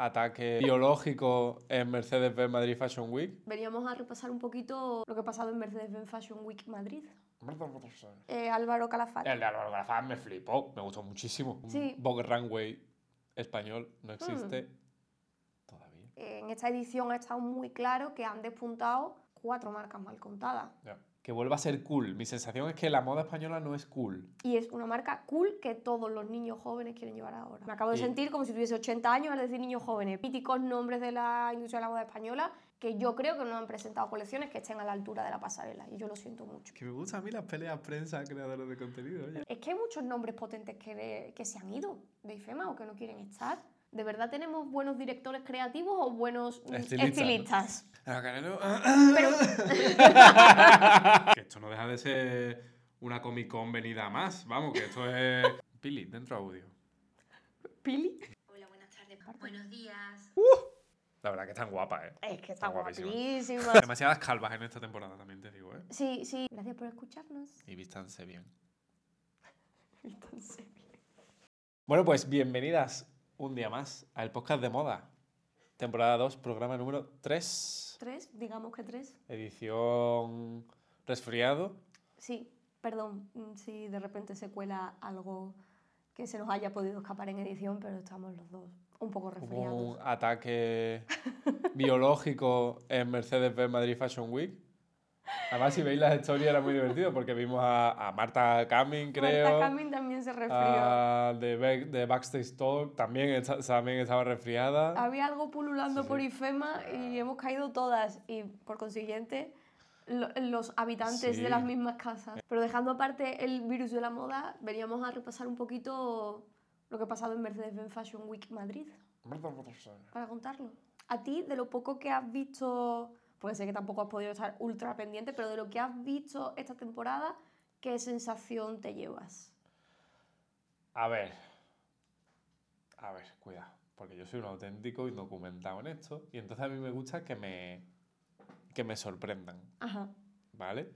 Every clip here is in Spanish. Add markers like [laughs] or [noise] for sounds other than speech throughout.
ataque biológico en Mercedes-Benz Madrid Fashion Week. Veníamos a repasar un poquito lo que ha pasado en Mercedes-Benz Fashion Week Madrid. Eh, Álvaro Calafate. El de Álvaro Calafat me flipó, me gustó muchísimo. Sí. Un Vogue Runway español no existe todavía. En esta edición ha estado muy claro que han despuntado cuatro marcas mal contadas. Ya. Que vuelva a ser cool. Mi sensación es que la moda española no es cool. Y es una marca cool que todos los niños jóvenes quieren llevar ahora. Me acabo de Y- sentir como si tuviese 80 años al decir niños jóvenes. Míticos nombres de la industria de la moda española que yo creo que no han presentado colecciones que estén a la altura de la pasarela. Y yo lo siento mucho. Que me gustan a mí las peleas prensa creadores de contenido, oye. Es que hay muchos nombres potentes que, que se han ido de IFEMA o que no quieren estar. ¿De verdad tenemos buenos directores creativos o buenos mm, Estilistas, ¿no? estilistas? Pero... [laughs] que esto no deja de ser una Comic Con venida más. Vamos, que esto es... Pili, dentro audio. ¿Pili? Hola, buenas tardes. Buenos días. La verdad que están guapas, ¿eh? Es que está Está guapísima. guapísima. Demasiadas calvas en esta temporada, también te digo, ¿eh? Sí, sí. Gracias por escucharnos. Y vístanse bien. [laughs] Entonces, Bueno, pues bienvenidas un día más al podcast de moda. Temporada 2, programa número 3. tres, digamos que tres. Edición resfriado. Sí, perdón mm, si de repente se cuela algo que se nos haya podido escapar en edición, pero estamos los dos un poco Hubo resfriados. un ataque biológico en Mercedes-Benz Madrid Fashion Week. Además, si veis las historias era muy divertido porque vimos a, a Marta Camin, creo. Marta Camin también se resfrió. a de, Back- de Backstage Talk también, también estaba resfriada. Había algo pululando Sí, por sí. IFEMA y hemos caído todas y por consiguiente lo- los habitantes Sí. de las mismas casas. Pero dejando aparte el virus de la moda, veníamos a repasar un poquito lo que ha pasado en Mercedes-Benz Fashion Week Madrid, para contarlo. A ti, de lo poco que has visto, puede ser que tampoco has podido estar ultra pendiente, pero de lo que has visto esta temporada, ¿qué sensación te llevas? A ver. A ver, cuidado. Porque yo soy un auténtico indocumentado en esto. Y entonces a mí me gusta que me, que me sorprendan. Ajá. ¿Vale?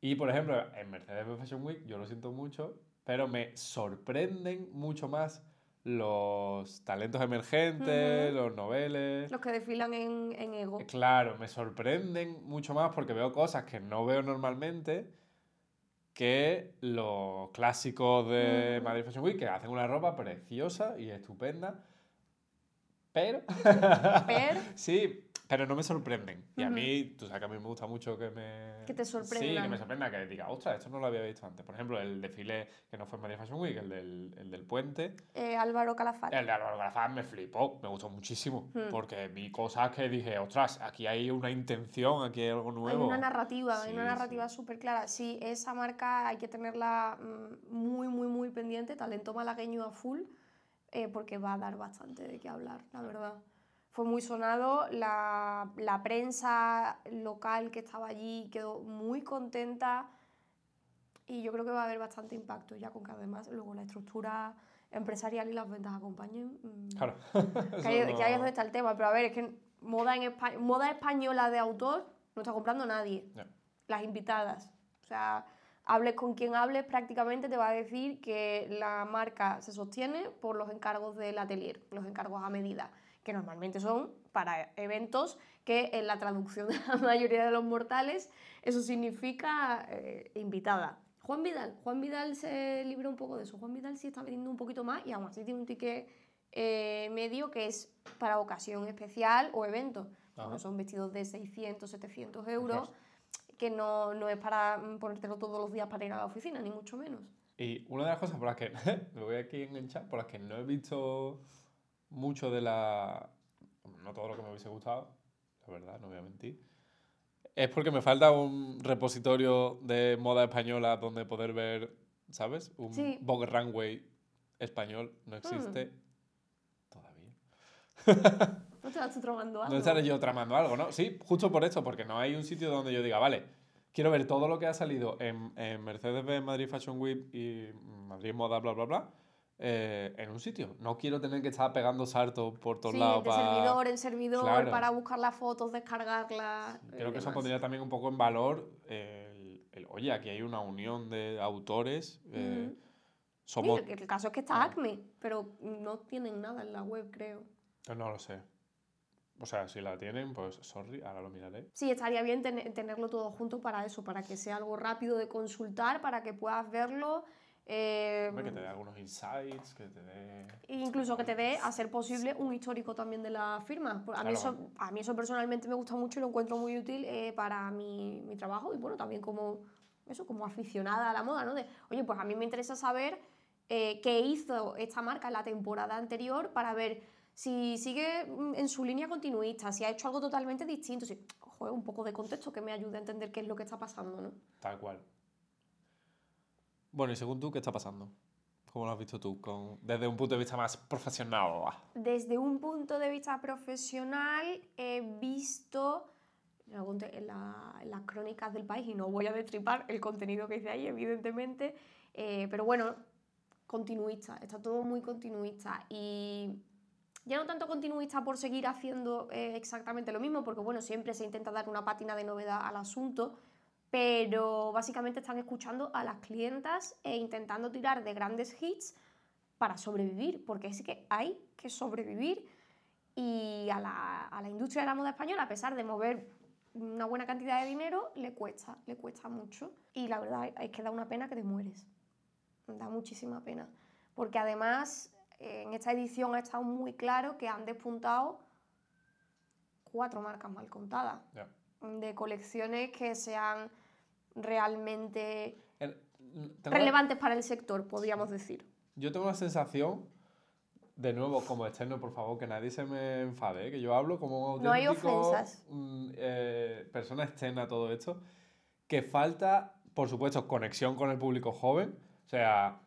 Y por ejemplo, en Mercedes-Benz Fashion Week, yo lo siento mucho, pero me sorprenden mucho más los talentos emergentes, los noveles. Los que desfilan en, en Ego. Eh, Claro, me sorprenden mucho más porque veo cosas que no veo normalmente que los clásicos de. Madrid Fashion Week, que hacen una ropa preciosa y estupenda, pero... Pero [laughs] sí, pero no me sorprenden. Y a Ujú. mí, tú sabes que a mí me gusta mucho que me... Que te Sí, que me sorprenda, que diga, ostras, esto no lo había visto antes. Por ejemplo, el desfile que no fue en Madrid Fashion Week, el del, el del puente, eh, Álvaro Calafate. el de Álvaro Calafat me flipó, me gustó muchísimo, Hmm. porque vi cosas que dije, ostras, aquí hay una intención, aquí hay algo Hay nuevo. una narrativa, hay Sí, una sí. narrativa súper clara. Sí, esa marca hay que tenerla mm, muy, muy, muy pendiente, talento malagueño a full, eh, porque va a dar bastante de qué hablar, la verdad. Fue muy sonado, la, la prensa local que estaba allí quedó muy contenta y yo creo que va a haber bastante impacto, ya con que además luego la estructura empresarial y las ventas acompañen. mm, Claro. [laughs] que ahí, que ahí es donde está el tema. Pero a ver, es que moda, en Espa- moda española de autor no está comprando nadie. Ya. Las invitadas. O sea, hables con quien hables, prácticamente te va a decir que la marca se sostiene por los encargos del atelier, los encargos a medida, que normalmente son para eventos que en la traducción de la [laughs] mayoría de los mortales eso significa eh, invitada. Juan Vidal, Juan Vidal se libra un poco de eso. Juan Vidal sí está vendiendo un poquito más y aún así tiene un ticket eh, medio que es para ocasión especial o evento. Ajá. Son vestidos de 600, 700 euros, que no, no es para ponértelo todos los días para ir a la oficina, ni mucho menos. Y una de las cosas por las que, [laughs] lo voy aquí en el chat, por las que no he visto mucho de la... No todo lo que me hubiese gustado, la verdad, no voy a mentir. Es porque me falta un repositorio de moda española donde poder ver, ¿sabes? Un Sí. Hmm. Vogue Runway español no existe todavía. ¿No la estoy tramando algo? No estaré yo tramando algo, ¿no? Sí, justo por esto, porque no hay un sitio donde yo diga, vale, quiero ver todo lo que ha salido en, en Mercedes-Benz Madrid Fashion Week y Madrid Moda, bla, bla, bla, eh, en un sitio. No quiero tener que estar pegando saltos por todos Sí, lados. de pa- servidor en servidor, Claro. para buscar las fotos, descargarlas. Creo y que eso demás. pondría también un poco en valor el, el, oye, aquí hay una unión de autores. eh, Ujú. somos... Que el caso es que está Acme, pero no tienen nada en la web, creo. Pues no lo sé. O sea, si la tienen, pues sorry, ahora lo miraré. Sí, estaría bien ten- tenerlo todo junto para eso, para que sea algo rápido de consultar, para que puedas verlo. Eh, Hombre, que te dé algunos insights, que te dé... e incluso que te dé, a ser posible, un histórico también de la firma. Pues A, mí, Claro. eso, a mí eso personalmente me gusta mucho y lo encuentro muy útil eh, para mi, mi trabajo y bueno, también como, eso, como aficionada a la moda, ¿no? De, oye, pues a mí me interesa saber eh, qué hizo esta marca en la temporada anterior para ver si sigue mm, en su línea continuista, si ha hecho algo totalmente distinto, si, joder, un poco de contexto que me ayude a entender qué es lo que está pasando, ¿no? Tal cual. Bueno, y según tú, ¿qué está pasando? ¿Cómo lo has visto tú? Con, desde un punto de vista más profesional. Desde un punto de vista profesional, he visto en la- en las crónicas del país, y no voy a destripar el contenido que hice ahí, evidentemente, eh, pero bueno, continuista, está todo muy continuista. Y ya no tanto continuista por seguir haciendo eh, exactamente lo mismo, porque bueno, siempre se intenta dar una pátina de novedad al asunto, pero básicamente están escuchando a las clientas e intentando tirar de grandes hits para sobrevivir, porque es que hay que sobrevivir y a la, a la industria de la moda española, a pesar de mover una buena cantidad de dinero, le cuesta, le cuesta mucho. Y la verdad es que da una pena que te mueres. Da muchísima pena. Porque además en esta edición ha estado muy claro que han despuntado cuatro marcas mal contadas, de colecciones que sean realmente El- relevantes para el sector, podríamos decir. Yo tengo la sensación, de nuevo, como externo, por favor, que nadie se me enfade, ¿eh? que yo hablo como un No hay ofensas. mm, eh, persona externa a todo esto, que falta, por supuesto, conexión con el público joven. O sea,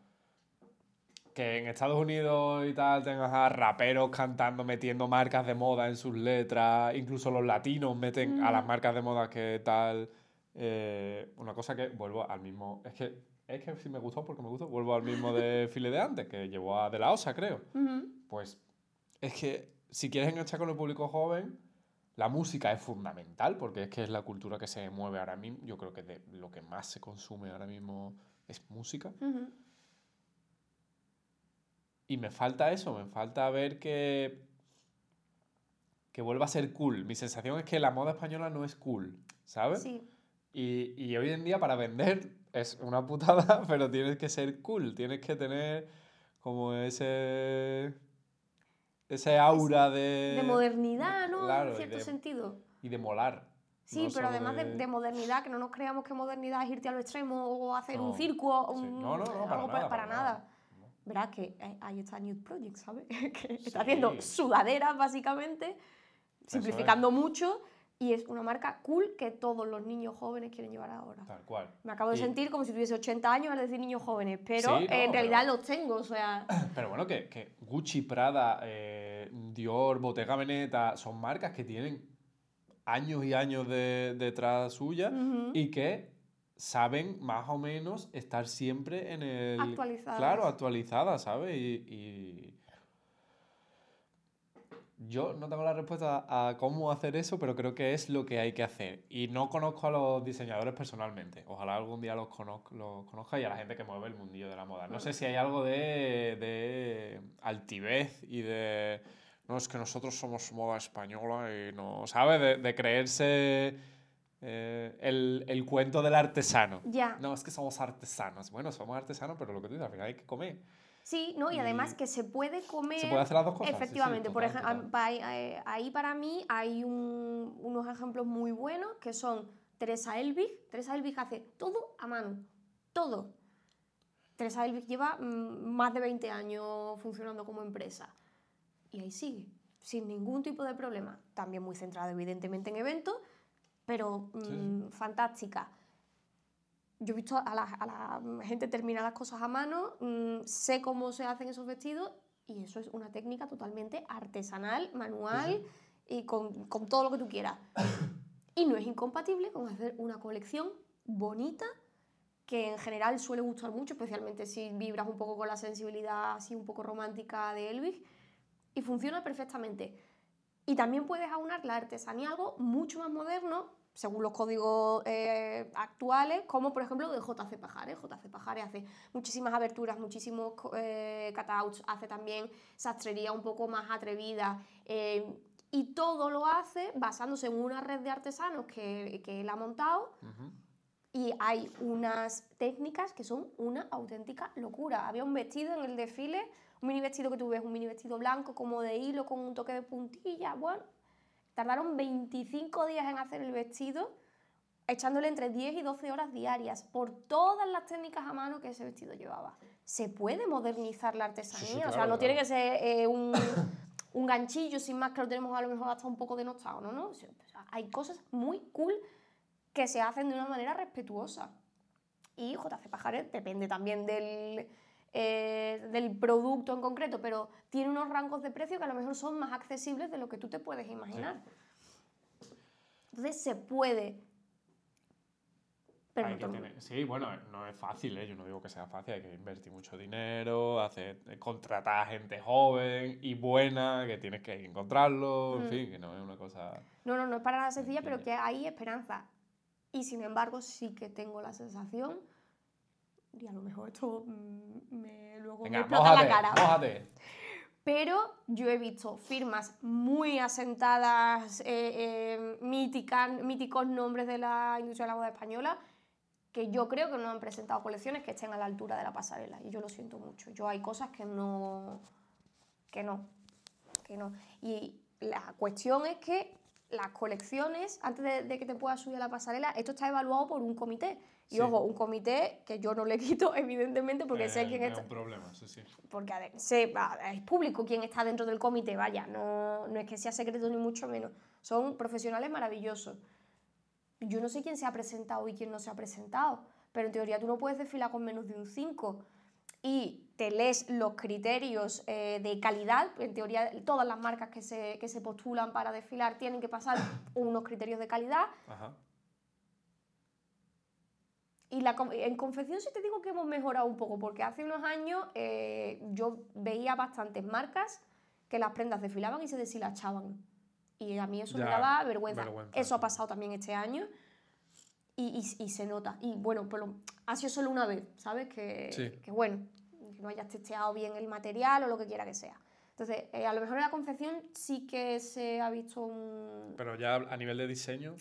que en Estados Unidos y tal tengas a raperos cantando, metiendo marcas de moda en sus letras, incluso los latinos meten a las Mm. marcas de moda que tal. Eh, una cosa que vuelvo al mismo. Es que, es que si me gustó porque me gustó, vuelvo al mismo de [laughs] File de antes, que llevó a De La Osa, creo. Pues es que si quieres enganchar con el público joven, la música es fundamental porque es que es la cultura que se mueve ahora mismo. Yo creo que de lo que más se consume ahora mismo es música. Ujú. Y me falta eso, me falta ver que, que vuelva a ser cool. Mi sensación es que la moda española no es cool, ¿sabes? Sí. Y, y hoy en día para vender [laughs] es una putada, [laughs] pero tienes que ser cool, tienes que tener como ese ese aura de, de modernidad, ¿no? claro, en y cierto de- sentido. y de molar. Sí, no pero además de... de- de modernidad, que no nos creamos que modernidad es irte a lo extremo o hacer No, un circo, sí. un- No, no, no, para algo nada, para, para nada. nada. Verás que ahí- ahí está Nude Project, ¿sabes? [laughs] que Sí. está haciendo sudaderas, básicamente, simplificando mucho, y es una marca cool que todos los niños jóvenes quieren llevar ahora. Tal cual. Me acabo de Y- sentir como si tuviese 80 años al decir niños jóvenes, pero Sí, no, en realidad pero- los tengo, o sea... [clears throat] Pero bueno, que, que Gucci, Prada, eh, Dior, Bottega Veneta son marcas que tienen años y años de- detrás suya ujú. y que saben más o menos estar siempre en el... Actualizadas. Claro, actualizadas, ¿sabes? Y, y Yo no tengo la respuesta a cómo hacer eso, pero creo que es lo que hay que hacer. Y no conozco a los diseñadores personalmente. Ojalá algún día los, conoz- los conozca y a la gente que mueve el mundillo de la moda. No sé si hay algo de, de altivez y de... No, es que nosotros somos moda española y no... ¿Sabes? De, de creerse eh, el, el cuento del artesano. Ya. No, es que somos artesanos. Bueno, somos artesanos, pero lo que tú dices, al final hay que comer. Sí, ¿no? Y además que se puede comer... Se puede hacer las dos cosas. sí, sí, Efectivamente, por total, ejemplo, total. ahí, eh, ahí para mí hay un- unos ejemplos muy buenos que son Teresa Elvig. Teresa Elvig hace todo a mano, todo. Teresa Elvig lleva mm, más de 20 años funcionando como empresa y ahí sigue, sin ningún tipo de problema. También muy centrada evidentemente en eventos, pero Sí, sí. mm, fantástica. Yo he visto a la, a la gente terminar las cosas a mano, mm, sé cómo se hacen esos vestidos y eso es una técnica totalmente artesanal, manual y con, con todo lo que tú quieras. [coughs] y no es incompatible con hacer una colección bonita que en general suele gustar mucho, especialmente si vibras un poco con la sensibilidad así un poco romántica de Elvis y funciona perfectamente. Y también puedes aunar la artesanía a algo mucho más moderno según los códigos eh, actuales, como por ejemplo de JC Pajares. JC Pajares hace muchísimas aberturas, muchísimos eh, cutouts, hace también sastrería un poco más atrevida. eh, y todo lo hace basándose en una red de artesanos que, que él ha montado Ujú. y hay unas técnicas que son una auténtica locura. Había un vestido en el desfile, un mini vestido que tú ves, un mini vestido blanco como de hilo con un toque de puntilla. Bueno, tardaron 25 días en hacer el vestido, echándole entre 10 y 12 horas diarias por todas las técnicas a mano que ese vestido llevaba. Se puede modernizar la artesanía, Sí, sí, o sea, claro, no tiene que ser eh, un, [coughs] un ganchillo sin más que lo tenemos a lo mejor hasta un poco denostado, ¿no? no o sea, hay cosas muy cool que se hacen de una manera respetuosa. Y JC Pajares depende también del, eh, del producto en concreto, pero tiene unos rangos de precio que a lo mejor son más accesibles de lo que tú te puedes imaginar. Entonces se puede. Pero no que Sí, bueno, no es fácil, ¿eh? yo no digo que sea fácil, hay que invertir mucho dinero, hacer, eh, contratar a gente joven y buena, que tienes que encontrarlo, en Mm. fin, que no es una cosa... No, no, no es para nada sencilla, pero Entiendo. que hay esperanza. Y sin embargo, sí que tengo la sensación, y a lo mejor esto mm, me, luego me explota mójate, la cara. mójate. Pero yo he visto firmas muy asentadas, eh, eh, míticas, míticos nombres de la industria de la moda española, que yo creo que no han presentado colecciones que estén a la altura de la pasarela. Y yo lo siento mucho. Yo hay cosas que no. que no. que no. Y la cuestión es que las colecciones, antes de, de que te puedas subir a la pasarela, esto está evaluado por un comité. Y Sí. ojo, un comité que yo no le [laughs] quito, evidentemente, porque sé Eh, quién es está un problema, sí, sí. porque a ver, sé- es público quien está dentro del comité, vaya, no, no es que sea secreto ni mucho menos. Son profesionales maravillosos. Yo no sé quién se ha presentado y quién no se ha presentado, pero en teoría tú no puedes desfilar con menos de un 5 y te lees los criterios eh, de calidad, en teoría todas las marcas que se, que se postulan para desfilar tienen que pasar [coughs] unos criterios de calidad Ajá. Y la, en confección sí te digo que hemos mejorado un poco, porque hace unos años eh, yo veía bastantes marcas que las prendas desfilaban y se deshilachaban. Y a mí eso me daba vergüenza. vergüenza, Eso ha pasado también este año y, y- y se nota. Y bueno, pero ha sido solo una vez, ¿sabes? Que, Sí. que bueno, no hayas testeado bien el material o lo que quiera que sea. Entonces, eh, a lo mejor en la confección sí que se ha visto un, Pero ya a nivel de diseño,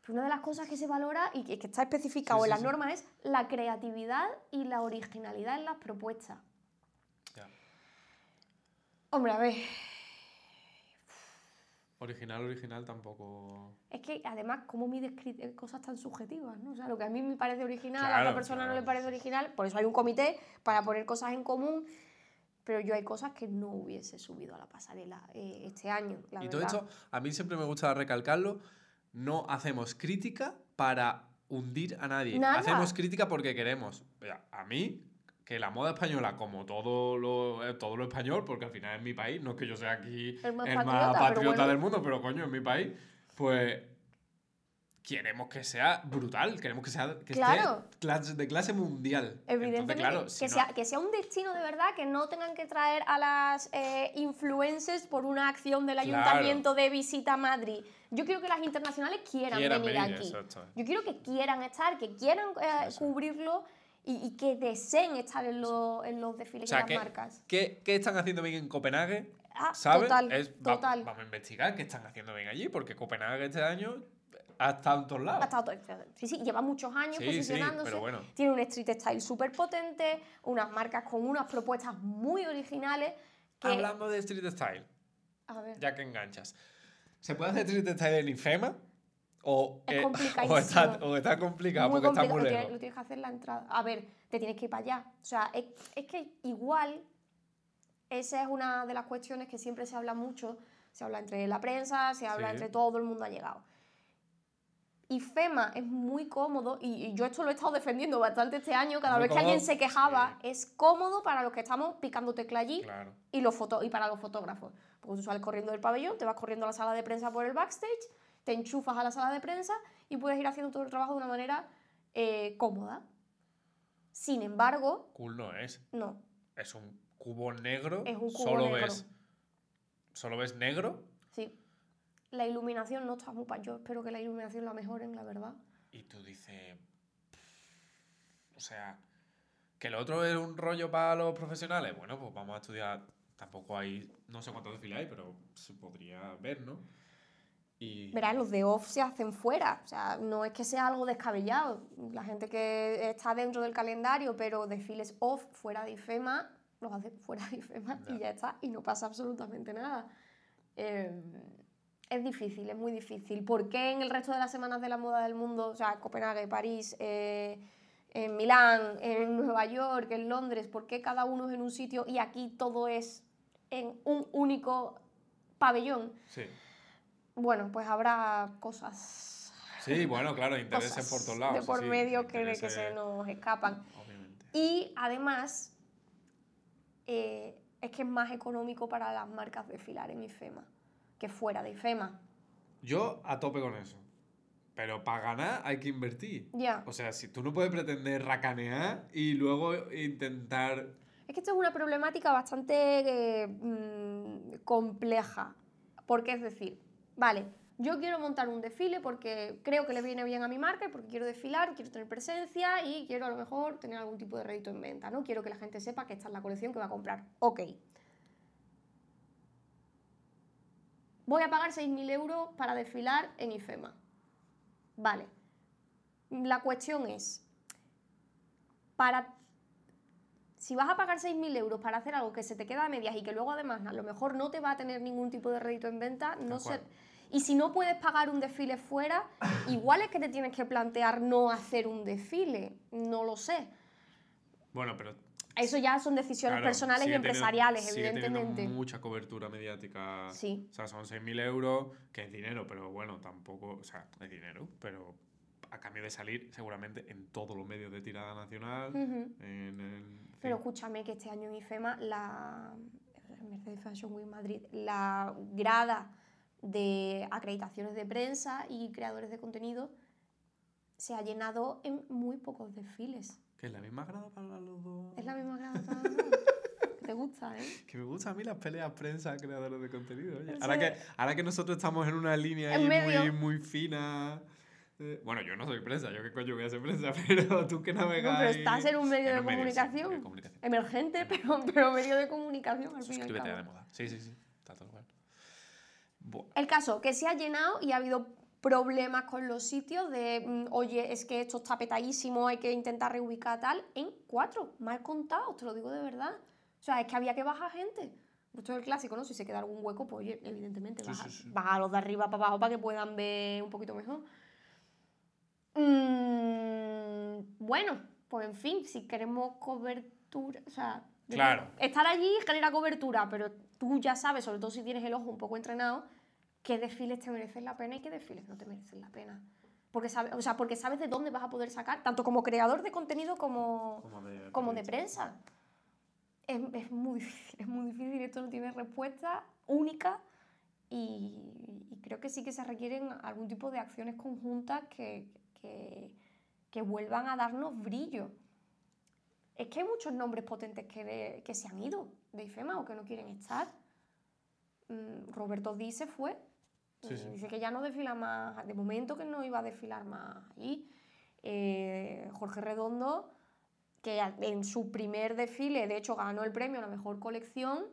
pero una de las cosas que se valora y que, que está especificado Sí, en sí, las sí. normas es la creatividad y la originalidad en las propuestas. ya. Hombre, a ver, original, original tampoco... es que además, ¿cómo mides eh, cosas tan subjetivas? ¿no? O sea, lo que a mí me parece original, a otra persona no le parece original, por eso hay un comité para poner cosas en común. Pero yo hay cosas que no hubiese subido a la pasarela eh, este año, la y todo esto, a mí siempre me gusta recalcarlo, no hacemos crítica para hundir a nadie. Nada. Hacemos crítica porque queremos. A mí, que la moda española, como todo lo, eh, todo lo español, porque al final es mi país, no es que yo sea aquí El más el patriota, más pero patriota bueno. del mundo, pero coño, es mi país, pues queremos que sea brutal, queremos que sea que Claro. esté clase- de clase mundial. Evidentemente, Entonces, claro, si que, no- sea, que sea un destino de verdad, que no tengan que traer a las eh, influencers por una acción del Claro. ayuntamiento de visita a Madrid. Yo quiero que las internacionales quieran, quieran venir, venir, aquí. exacto. Yo quiero que quieran estar, que quieran eh, cubrirlo y, y que deseen estar en, los- en los desfiles O sea, de ¿qué, las marcas. qué- qué están haciendo bien en Copenhague? Ah, ¿Sabes? total, Es- va- total. vamos a investigar qué están haciendo bien allí, porque Copenhague este año ha estado en todos lados. Ha estado sí, sí, lleva muchos años Sí, sí, posicionándose. pero bueno. Tiene un street style súper potente, unas marcas con unas propuestas muy originales. Que, Hablando de street style, a ver, ya que enganchas, ¿se puede hacer street style en Infema? ¿O, Es eh, [laughs] o, está, o está complicado muy porque está muy lejos? lo tienes que hacer la entrada. A ver, te tienes que ir para allá. O sea, es, es que igual, esa es una de las cuestiones que siempre se habla mucho. Se habla entre la prensa, se habla Sí. entre todo el mundo ha llegado. Y FEMA es muy cómodo, y, y yo esto lo he estado defendiendo bastante este año, cada Muy vez que alguien se quejaba, sí. es cómodo para los que estamos picando tecla allí Claro. y, los foto y para los fotógrafos. Porque tú sales corriendo del pabellón, te vas corriendo a la sala de prensa por el backstage, te enchufas a la sala de prensa y puedes ir haciendo todo el trabajo de una manera eh, cómoda. Sin embargo, Cool no es. no. Es un cubo negro. Es un cubo solo negro. ves. Solo ves negro Sí. La iluminación no está muy pa- Yo espero que la iluminación la mejoren, la verdad. Y tú dices. O sea, que lo otro es un rollo para los profesionales. Bueno, pues vamos a estudiar. Tampoco hay. No sé cuántos desfiles hay, pero se podría ver, ¿no? Y. Verás, los de off se hacen fuera. O sea, no es que sea algo descabellado. La gente que está dentro del calendario, pero desfiles off fuera de IFEMA, los hace fuera de IFEMA y Ya. ya está. Y no pasa absolutamente nada. Eh, es difícil, es muy difícil. ¿Por qué en el resto de las semanas de la moda del mundo, o sea, Copenhague, París, eh, en Milán, en Nueva York, en Londres, por qué cada uno es en un sitio y aquí todo es en un único pabellón? Sí. Bueno, pues habrá cosas, Sí, bueno, claro, [laughs] intereses por todos lados. de por sí, medio que, se nos escapan. Obviamente. Y además, eh, es que es más económico para las marcas desfilar en IFEMA que fuera de IFEMA. Yo a tope con eso. Pero para ganar hay que invertir. Ya. O sea, si tú no puedes pretender racanear y luego intentar. Es que esto es una problemática bastante eh, mm, compleja. Porque es decir, vale, yo quiero montar un desfile porque creo que le viene bien a mi marca y porque quiero desfilar, quiero tener presencia y quiero a lo mejor tener algún tipo de rédito en venta, ¿no? Quiero que la gente sepa que esta es la colección que va a comprar. Ok. Voy a pagar 6.000 euros para desfilar en IFEMA. Vale. La cuestión es, para si vas a pagar 6.000 euros para hacer algo que se te queda a medias y que luego además a lo mejor no te va a tener ningún tipo de rédito en venta, no sé. Y si no puedes pagar un desfile fuera, [laughs] igual es que te tienes que plantear no hacer un desfile. No lo sé. Bueno, pero. Eso ya son decisiones claro, personales y teniendo- empresariales, sigue teniendo evidentemente. mucha cobertura mediática. Sí. O sea, son 6.000 euros, que es dinero, pero bueno, tampoco. O sea, es dinero, pero a cambio de salir seguramente en todos los medios de tirada nacional. Ujú. en el, en Pero escúchame que este año en IFEMA, la Mercedes Fashion Week Madrid, la grada de acreditaciones de prensa y creadores de contenido se ha llenado en muy pocos desfiles. Que es la misma grada para los dos. Es la misma grada para los dos. [laughs] ¿Te gusta, eh? Que me gustan a mí las peleas prensa creadores de contenido. oye. Sí. Ahora, que, ahora que nosotros estamos en una línea En ahí muy, muy fina. eh, bueno, yo no soy prensa, yo qué coño voy a ser prensa, [laughs] pero tú que navegas. No, pero estás en un medio de un medio, sí, comunicación. medio de comunicación. Emergente, pero, pero medio de comunicación al fin y al Suscríbete cabo. de moda. Sí, sí, sí. Está todo igual. El caso, que se ha llenado y ha habido problemas con los sitios de, mm, oye, es que esto está petadísimo, hay que intentar reubicar tal, en cuatro, mal contados, te lo digo de verdad. O sea, es que había que bajar gente. Esto es el clásico, ¿no? Si se queda algún hueco, pues oye, evidentemente, Sí, baja, sí, sí. baja a los de arriba para abajo para que puedan ver un poquito mejor. Mm, bueno, pues en fin, si queremos cobertura, o sea, Claro. estar allí genera cobertura, pero tú ya sabes, sobre todo si tienes el ojo un poco entrenado, qué desfiles te merecen la pena y qué desfiles no te merecen la pena. Porque sabes, o sea, porque sabes de dónde vas a poder sacar, tanto como creador de contenido como, Como de, como de periodista. prensa. Es, es muy difícil, es muy difícil, esto no tiene respuesta única y, y creo que sí que se requieren algún tipo de acciones conjuntas que, que, que vuelvan a darnos brillo. Es que hay muchos nombres potentes que, que se han ido de IFEMA o que no quieren estar. Mm, Roberto Di se fue. Sí, y sí. Dice que ya no desfila más, de momento que no iba a desfilar más allí. Eh, Jorge Redondo, que en su primer desfile, de hecho, ganó el premio a la mejor colección,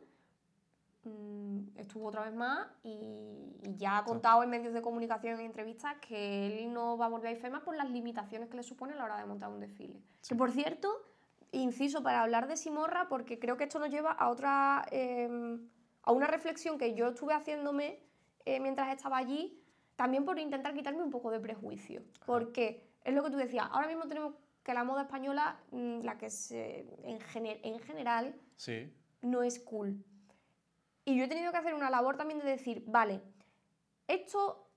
mm, estuvo otra vez más y, y ya ha contado en medios de comunicación en entrevistas que él no va a volver a IFEMA por las limitaciones que le supone a la hora de montar un desfile. Que por cierto, inciso para hablar de Simorra, porque creo que esto nos lleva a otra eh, a una reflexión que yo estuve haciéndome eh, mientras estaba allí, también por intentar quitarme un poco de prejuicio. Porque es lo que tú decías, ahora mismo tenemos que la moda española, mm, la que se, en, gene- en general, Sí. no es cool. Y yo he tenido que hacer una labor también de decir, vale, esto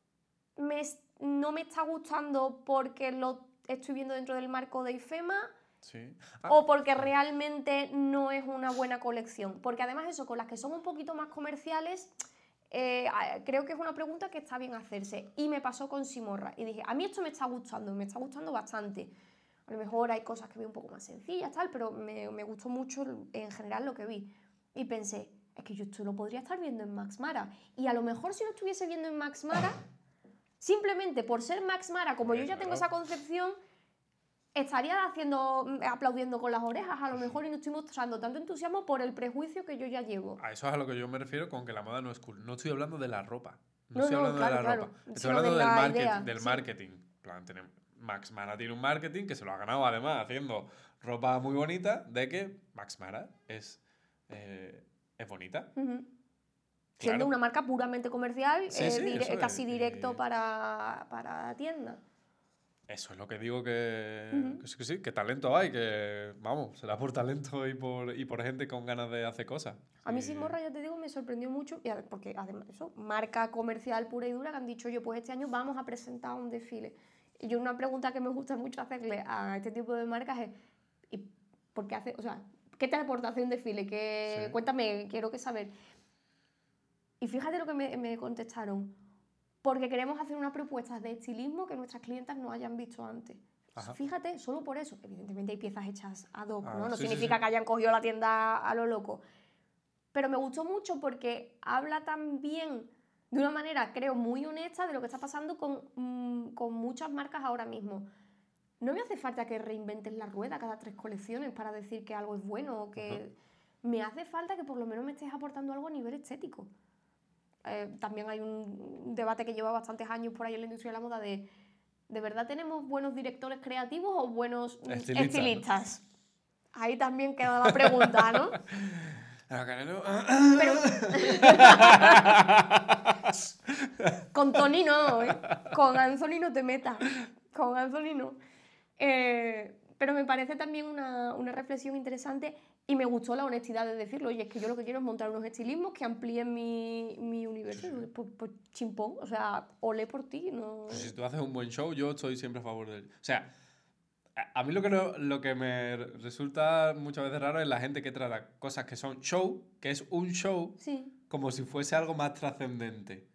me no me está gustando porque lo estoy viendo dentro del marco de IFEMA Sí. Ah, o porque realmente no es una buena colección. Porque además eso, con las que son un poquito más comerciales, eh, creo que es una pregunta que está bien hacerse. Y me pasó con Simorra. Y dije, a mí esto me está gustando, me está gustando bastante. A lo mejor hay cosas que veo un poco más sencillas, tal, pero me, me gustó mucho en general lo que vi. Y pensé, es que yo esto lo podría estar viendo en Max Mara. Y a lo mejor si lo estuviese viendo en Max Mara, simplemente por ser Max Mara, como yo ya tengo esa concepción, estaría haciendo, mm, aplaudiendo con las orejas a lo mejor y no estoy mostrando tanto entusiasmo por el prejuicio que yo ya llevo. A eso es a lo que yo me refiero con que la moda no es cool. No estoy hablando de la ropa. No, No, estoy no, hablando claro, de la claro. ropa. Estoy Sino hablando de del, market- del sí. marketing. Plan, tenemos- Max Mara tiene un marketing que se lo ha ganado además haciendo ropa muy bonita de que Max Mara es, eh, es bonita. Claro. Siendo una marca puramente comercial, Sí, eh, sí, dire- eso es, casi directo para, para tienda. Eso es lo que digo que, que sí, que sí, que talento hay, que vamos, será por talento y por, y por gente con ganas de hacer cosas. A mí Sí. morra, ya te digo, me sorprendió mucho, porque además eso, marca comercial pura y dura que han dicho, yo pues este año vamos a presentar un desfile. Y yo una pregunta que me gusta mucho hacerle a este tipo de marcas es, ¿y por qué hace, o sea, qué te aporta hacer un desfile? ¿Qué, Sí. Cuéntame, quiero que saber. Y fíjate lo que me, me contestaron, porque queremos hacer unas propuestas de estilismo que nuestras clientas no hayan visto antes. Ajá. Fíjate, solo por eso. Evidentemente hay piezas hechas ad hoc, Ah, ¿no? No sí, sí, significa sí. que hayan cogido la tienda a lo loco. Pero me gustó mucho porque habla también de una manera, creo, muy honesta de lo que está pasando con, mm, con muchas marcas ahora mismo. No me hace falta que reinventes la rueda cada tres colecciones para decir que algo es bueno o que... Me hace falta que por lo menos me estés aportando algo a nivel estético. Eh, también hay un debate que lleva bastantes años por ahí en la industria de la moda de ¿de verdad tenemos buenos directores creativos o buenos Estilistas. Ahí también queda la pregunta, ¿no? [laughs] Ah, Pero... [laughs] Con Tony no, ¿eh? Con Anthony no te metas. Con Anthony no. Eh, pero me parece también una, una reflexión interesante y me gustó la honestidad de decirlo. Oye, es que yo lo que quiero es montar unos estilismos que amplíen mi, mi universo. Pues, pues chimpón, o sea, olé por ti. No... Pues si tú haces un buen show, yo estoy siempre a favor de él. O sea, a, mí lo que, no- lo que me resulta muchas veces raro es la gente que trata cosas que son show, que es un show, Sí, como si fuese algo más trascendente.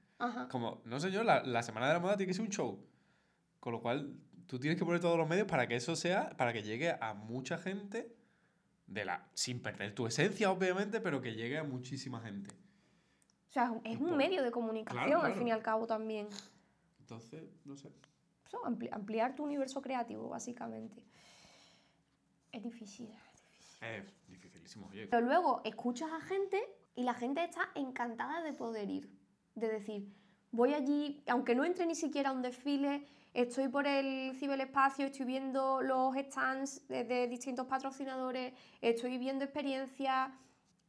Como, no sé yo, la, la Semana de la Moda tiene que ser un show. Con lo cual, tú tienes que poner todos los medios para que eso sea, para que llegue a mucha gente, de la, sin perder tu esencia, obviamente, pero que llegue a muchísima gente. O sea, es un por- medio de comunicación Claro, al fin y al cabo también. Entonces, no sé. Ampli- ampliar tu universo creativo, básicamente. Es difícil, es difícil. Es dificilísimo, oye. Pero luego escuchas a gente y la gente está encantada de poder ir. De decir, voy allí, aunque no entre ni siquiera a un desfile, estoy por el ciberespacio, estoy viendo los stands de, de distintos patrocinadores, estoy viendo experiencias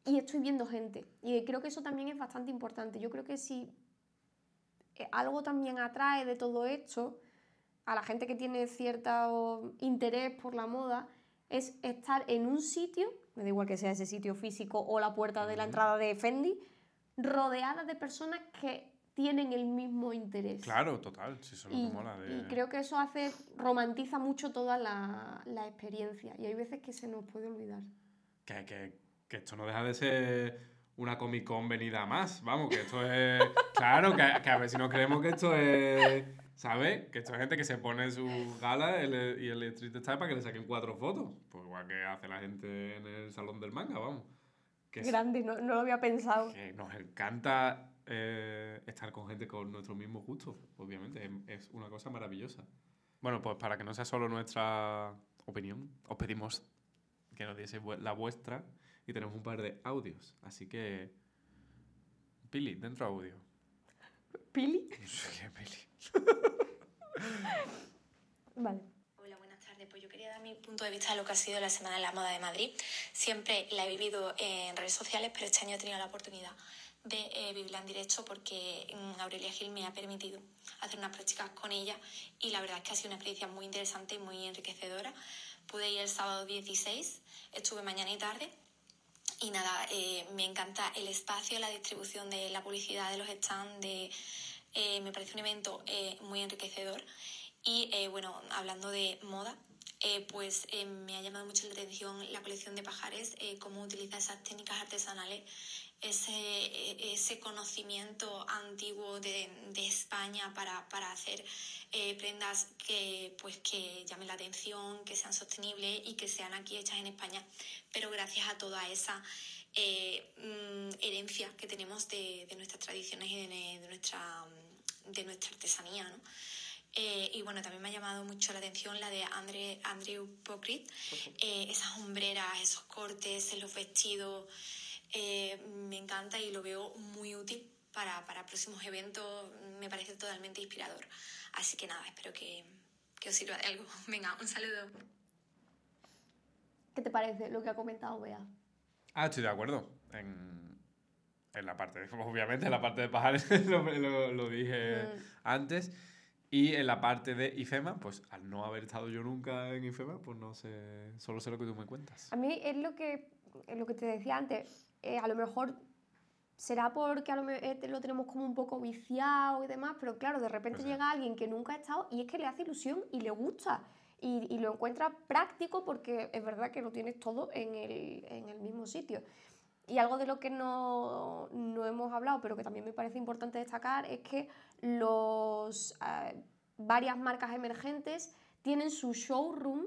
y estoy viendo gente. Y creo que eso también es bastante importante. Yo creo que si eh, algo también atrae de todo esto a la gente que tiene cierto interés por la moda es estar en un sitio, me da igual que sea ese sitio físico o la puerta de la entrada de Fendi, rodeada de personas que tienen el mismo interés. Claro, total, si eso es lo Y, que mola. De... y creo que eso hace, romantiza mucho toda la, la experiencia. Y hay veces que se nos puede olvidar. que, que, que esto no deja de ser una Comic Con venida más, vamos, que esto es... [laughs] Claro, que, que a ver si no creemos que esto es... ¿Sabes? Que esto es gente que se pone su gala el- y el street style para que le saquen cuatro fotos. Pues igual que hace la gente en el salón del manga, vamos. Que, es- Grande, no, no lo había pensado. que nos encanta eh, estar con gente con nuestros mismos gustos, obviamente. Es, es una cosa maravillosa. Bueno, pues para que no sea solo nuestra opinión, os pedimos que nos diese vu- la vuestra y tenemos un par de audios. Así que. Pili, dentro audio. ¿Pili? No sé qué Pili. Vale. Pues yo quería dar mi punto de vista de lo que ha sido la Semana de la Moda de Madrid. Siempre la he vivido en redes sociales, pero este año he tenido la oportunidad de eh, vivirla en directo porque mm, Aurelia Gil me ha permitido hacer unas prácticas con ella y la verdad es que ha sido una experiencia muy interesante y muy enriquecedora. Pude ir el sábado 16, estuve mañana y tarde y nada, eh, me encanta el espacio, la distribución de la publicidad de los stands, eh, me parece un evento muy enriquecedor. Y bueno, hablando de moda, eh, pues eh, me ha llamado mucho la atención la colección de pajares, eh, cómo utiliza esas técnicas artesanales, ese, eh, ese conocimiento antiguo de, de España para, para hacer eh, prendas que, pues, que llamen la atención, que sean sostenibles y que sean aquí hechas en España, pero gracias a toda esa mm, herencia que tenemos de, de nuestras tradiciones y de, de nuestra, de nuestra artesanía. ¿no? Eh, y bueno, también me ha llamado mucho la atención la de André, Andrew Pokrit, eh, esas hombreras, esos cortes en los vestidos, eh, me encanta y lo veo muy útil para, para próximos eventos, me parece totalmente inspirador. Así que nada, espero que, que os sirva de algo. [laughs] Venga, un saludo. ¿Qué te parece lo que ha comentado Bea? Ah, estoy de acuerdo. En, en la parte, [laughs] obviamente, en la parte de pajares [laughs] lo, lo, lo dije Mm. antes. Y en la parte de IFEMA, pues al no haber estado yo nunca en IFEMA, pues no sé, solo sé lo que tú me cuentas. A mí es lo que, es lo que te decía antes, eh, a lo mejor será porque a lo, eh, lo tenemos como un poco viciado y demás, pero claro, de repente Pues llega alguien que nunca ha estado y es que le hace ilusión y le gusta y, y lo encuentra práctico porque es verdad que lo tienes todo en el, en el mismo sitio. Y algo de lo que no, no hemos hablado, pero que también me parece importante destacar, es que los, eh, varias marcas emergentes tienen su showroom,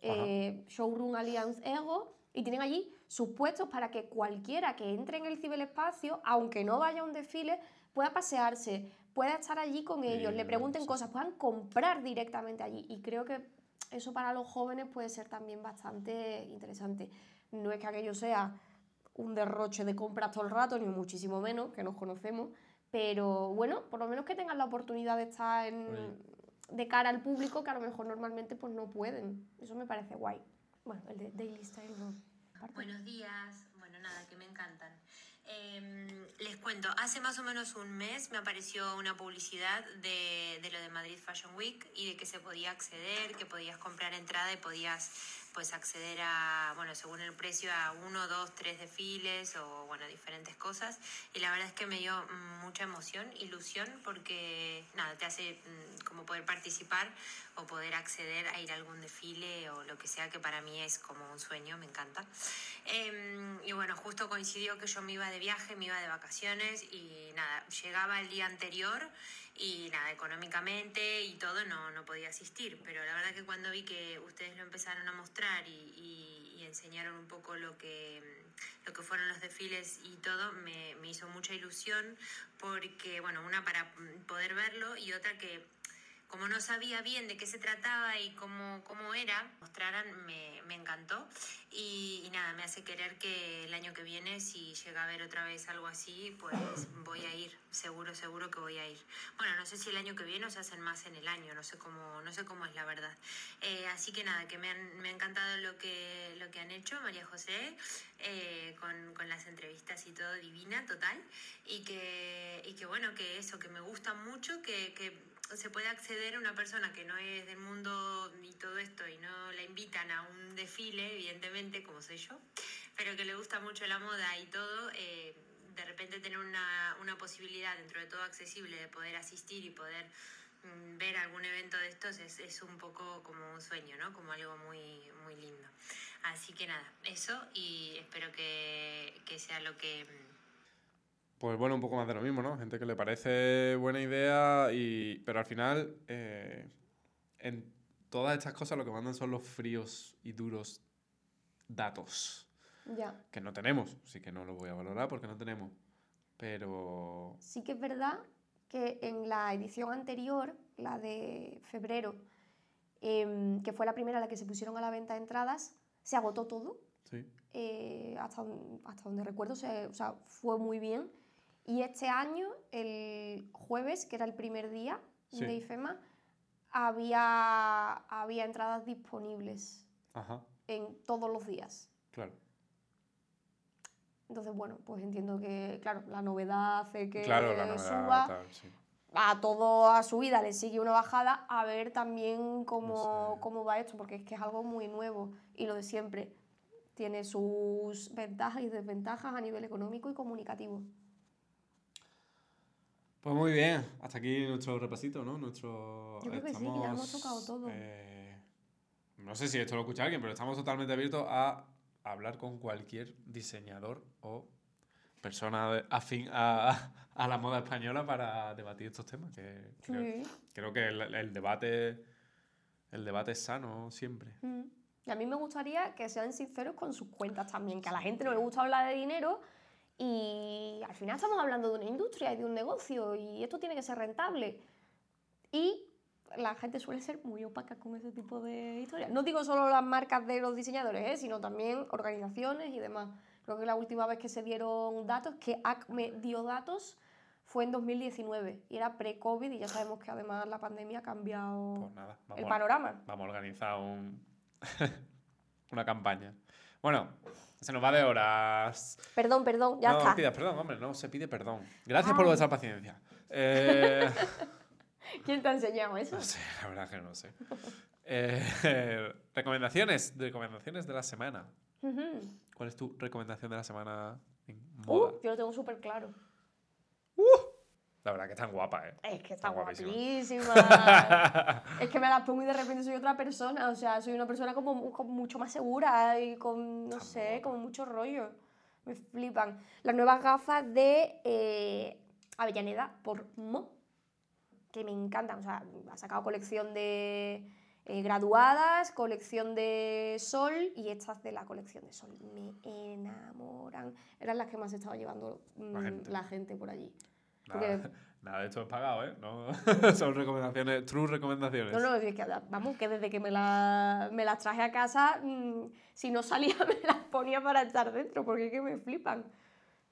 eh, Showroom Alliance Ego, y tienen allí sus puestos para que cualquiera que entre en el ciberespacio, aunque no vaya a un desfile, pueda pasearse, pueda estar allí con ellos, le pregunten cosas, puedan comprar directamente allí. Y creo que eso para los jóvenes puede ser también bastante interesante. No es que aquello sea un derroche de compras todo el rato, ni muchísimo menos, que nos conocemos, pero bueno, por lo menos que tengan la oportunidad de estar en- de cara al público que a lo mejor normalmente pues no pueden. Eso me parece guay. Bueno, el de Daily Style no. aparte. Buenos días, bueno, nada, que me encantan. Em, les cuento, hace más o menos un mes me apareció una publicidad de, de lo de Madrid Fashion Week y de que se podía acceder, que podías comprar entrada y podías pues acceder a, bueno, según el precio, a uno, dos, tres desfiles o, bueno, diferentes cosas. Y la verdad es que me dio mucha emoción, ilusión, porque, nada, te hace mm, como poder participar o poder acceder a ir a algún desfile o lo que sea, que para mí es como un sueño, me encanta. Em, y bueno, justo coincidió que yo me iba de viaje, me iba de vacaciones y nada, llegaba el día anterior y nada, económicamente y todo no, no podía asistir, pero la verdad que cuando vi que ustedes lo empezaron a mostrar y, y- y enseñaron un poco lo que, lo que fueron los desfiles y todo, me, me hizo mucha ilusión porque, bueno, una para poder verlo y otra que como no sabía bien de qué se trataba y cómo, cómo era, mostraran, me, me encantó. Y, nada, me hace querer que el año que viene, si llega a haber otra vez algo así, pues voy a ir, seguro, seguro que voy a ir. Bueno, no sé si el año que viene o se hacen más en el año, no sé cómo, no sé cómo es la verdad. Eh, así que nada, que me, han- me ha encantado lo que, lo que han hecho, María José, eh, con, con las entrevistas y todo, divina, total. Y que, y que bueno, que eso, que me gusta mucho, que se puede acceder a una persona que no es del mundo y todo esto y no la invitan a un desfile, evidentemente, como soy yo, pero que le gusta mucho la moda y todo, eh, de repente tener una, una posibilidad dentro de todo accesible de poder asistir y poder mm, ver algún evento de estos es, es un poco como un sueño, ¿no? Como algo muy, muy lindo. Así que nada, eso y espero que, que sea lo que... Pues bueno, un poco más de lo mismo, ¿no? Gente que le parece buena idea, y... pero al final, eh, en todas estas cosas lo que mandan son los fríos y duros datos, Ya. que no tenemos, así que no lo voy a valorar porque no tenemos. Pero Sí que es verdad que en la edición anterior, la de febrero, em, que fue la primera en la que se pusieron a la venta entradas, se agotó todo. sí, eh, hasta, hasta donde recuerdo, se, o sea, fue muy bien. Y este año, el jueves, que era el primer día Sí. de IFEMA, había, había entradas disponibles ajá, en todos los días. claro. Entonces, bueno, pues entiendo que, claro, la novedad hace que Claro, la novedad suba. tal, sí. A todo a subida le sigue una bajada, a ver también cómo, No sé. cómo va esto, porque es que es algo muy nuevo y lo de siempre. Tiene sus ventajas y desventajas a nivel económico y comunicativo. Pues muy bien, hasta aquí nuestro repasito, ¿no? Nuestro, Yo creo que sí, que ya hemos tocado todo. eh, no sé si esto lo escucha alguien, pero estamos totalmente abiertos a hablar con cualquier diseñador o persona afín a, a la moda española para debatir estos temas. Que creo, Sí. creo que el, el debate el debate es sano siempre. Mm. Y a mí me gustaría que sean sinceros con sus cuentas también, que a la gente no le gusta hablar de dinero y al final estamos hablando de una industria y de un negocio y esto tiene que ser rentable. Y la gente suele ser muy opaca con ese tipo de historias. No digo solo las marcas de los diseñadores, ¿eh? sino también organizaciones y demás. Creo que la última vez que se dieron datos, que ACME dio datos, fue en 2019 y era pre-COVID y ya sabemos que además la pandemia ha cambiado Pues nada, el a- panorama. vamos a organizar un [laughs] una campaña. Bueno, se nos va de horas. Perdón, perdón, ya no está. pidas perdón, hombre, no se pide perdón. Gracias por vuestra paciencia. Eh, [laughs] ¿Quién te ha enseñado eso? no sé, la verdad que no sé. Eh, [laughs] recomendaciones, recomendaciones de la semana. ¿Cuál es tu recomendación de la semana en Uh, yo lo tengo súper claro. La verdad que es tan guapa, ¿eh? Es que está Está guapísima. guapísima. [laughs] es que me la pongo y de repente soy otra persona. O sea, soy una persona como, como mucho más segura y con, no sé, como mucho rollo. Me flipan. Las nuevas gafas de eh, Avellaneda por Mo, que me encantan. O sea, ha sacado colección de eh, graduadas, colección de sol y estas de la colección de sol. Me enamoran. Eran las que más estaba llevando mm, La gente. la gente por allí. Nada, Porque- [laughs] nada de esto es pagado, ¿eh? No, [laughs] son recomendaciones, true recomendaciones. No, no, es que, vamos, que desde que me, la- me las traje a casa, mm, si no salía [laughs] me las ponía para estar dentro, porque es que me flipan.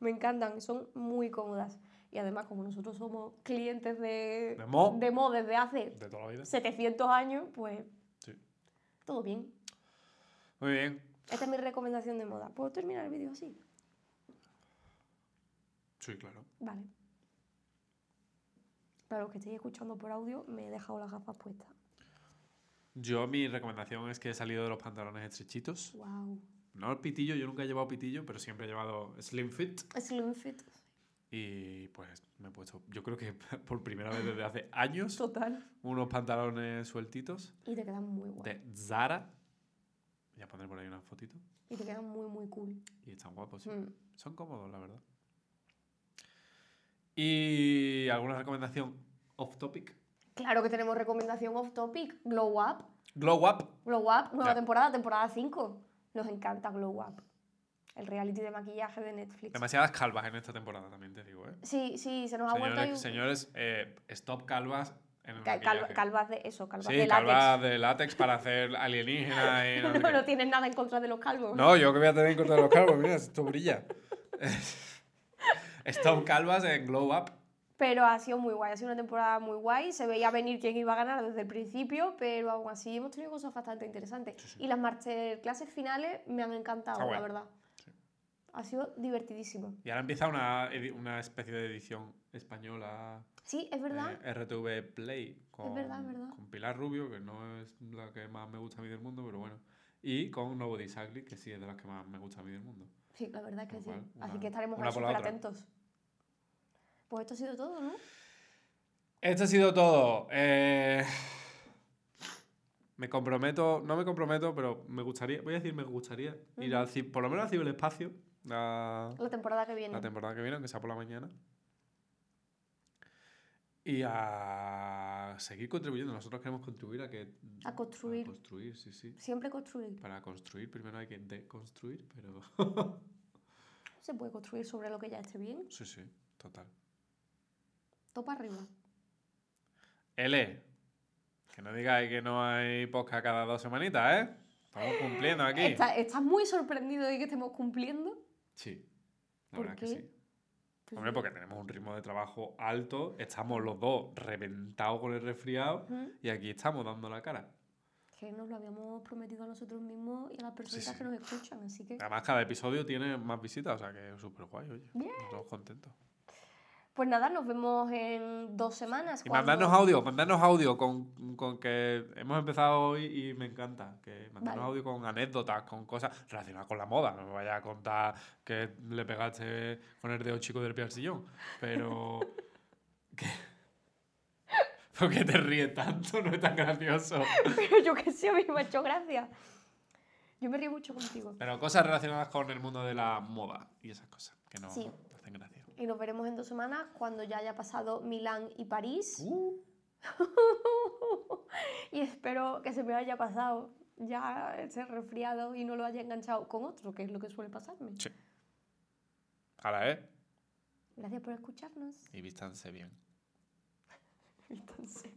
Me encantan, son muy cómodas. Y además, como nosotros somos clientes de, De Mo. de Mo desde hace De toda la vida. 700 años, pues Sí. todo bien. Muy bien. Esta es mi recomendación de moda. ¿Puedo terminar el vídeo así? Sí, claro. Vale. Para los que estéis escuchando por audio, me he dejado las gafas puestas. Yo, mi recomendación es que he salido de los pantalones estrechitos. Wow. No el pitillo, yo nunca he llevado pitillo, pero siempre he llevado slim fit. Slim fit. Y pues me he puesto, yo creo que [laughs] por primera vez desde hace años, Total. unos pantalones sueltitos Y te quedan muy guay. de Zara. Voy a poner por ahí una fotito. Y te quedan muy, muy cool. Y están guapos, sí. Mm. Son cómodos, la verdad. ¿Y alguna recomendación off topic? Claro que tenemos recomendación off topic. Glow Up. Glow Up. Glow Up, nueva temporada, temporada 5. Nos encanta Glow Up. El reality de maquillaje de Netflix. Demasiadas calvas en esta temporada, también te digo, ¿eh? Sí, sí, se nos ha vuelto Señores, un- señores eh, stop calvas en el maquillaje. calvas de eso, calvas Sí, de látex. calvas de látex para hacer alienígenas [laughs] y no no, no tienes nada en contra de los calvos. No, yo que voy a tener en contra de los calvos, mira, esto brilla. [laughs] Stop calvas en Glow Up. Pero ha sido muy guay, ha sido una temporada muy guay. Se veía venir quién iba a ganar desde el principio, pero aún así hemos tenido cosas bastante interesantes. Y las masterclasses finales me han encantado, Está la guay. verdad. Ha sido divertidísimo. Y ahora empieza una, una especie de edición española Sí, es verdad. eh, RTV Play con, verdad, es verdad. con Pilar Rubio, que no es la que más me gusta a mí del mundo, pero bueno. Y con Nobody Sagli, que sí es de las que más me gusta a mí del mundo. Sí, la verdad es que sí. cual, Así una- que estaremos la súper atentos. Pues esto ha sido todo, ¿no? Esto ha sido todo. Eh, me comprometo, no me comprometo, pero me gustaría, voy a decir, me gustaría ir al por lo menos al ciberespacio la, La temporada que viene. la temporada que viene, aunque sea por la mañana. Y a seguir contribuyendo. Nosotros queremos contribuir a que. A construir. A construir, sí, sí. Siempre construir. Para construir primero hay que deconstruir, pero. Se puede construir sobre lo que ya esté bien. [laughs] sí, sí, total. Topa arriba. L. Que no digáis que no hay podcast cada dos semanitas, ¿eh? Estamos cumpliendo aquí. Está- ¿Estás muy sorprendido de que estemos cumpliendo? Sí. La ¿Por verdad que qué? sí. Pues Hombre, sí. porque tenemos un ritmo de trabajo alto, estamos los dos reventados con el resfriado y aquí estamos dando la cara. Que nos lo habíamos prometido a nosotros mismos y a las personas sí. que nos escuchan, así que... Además, cada episodio tiene más visitas, o sea que es súper guay, oye. Bien. Estamos contentos. Pues nada, nos vemos en dos semanas. Y cuando- mandarnos audio, mandarnos audio con, con que hemos empezado hoy y me encanta. Que mandarnos Vale. audio con anécdotas, con cosas relacionadas con la moda. No me vaya a contar que le pegaste con el dedo chico del pie al sillón. Pero. [laughs] que- ¿Por qué te ríes tanto? No es tan gracioso. Pero yo que sé, a mí me ha hecho gracia. Yo me río mucho contigo. Pero cosas relacionadas con el mundo de la moda y esas cosas que no Sí. Y nos veremos en dos semanas cuando ya haya pasado Milán y París. Uh. [laughs] y espero que se me haya pasado ya esté resfriado y no lo haya enganchado con otro, que es lo que suele pasarme. Sí. Ahora es. Gracias por escucharnos. Y vístanse bien. [laughs] Entonces.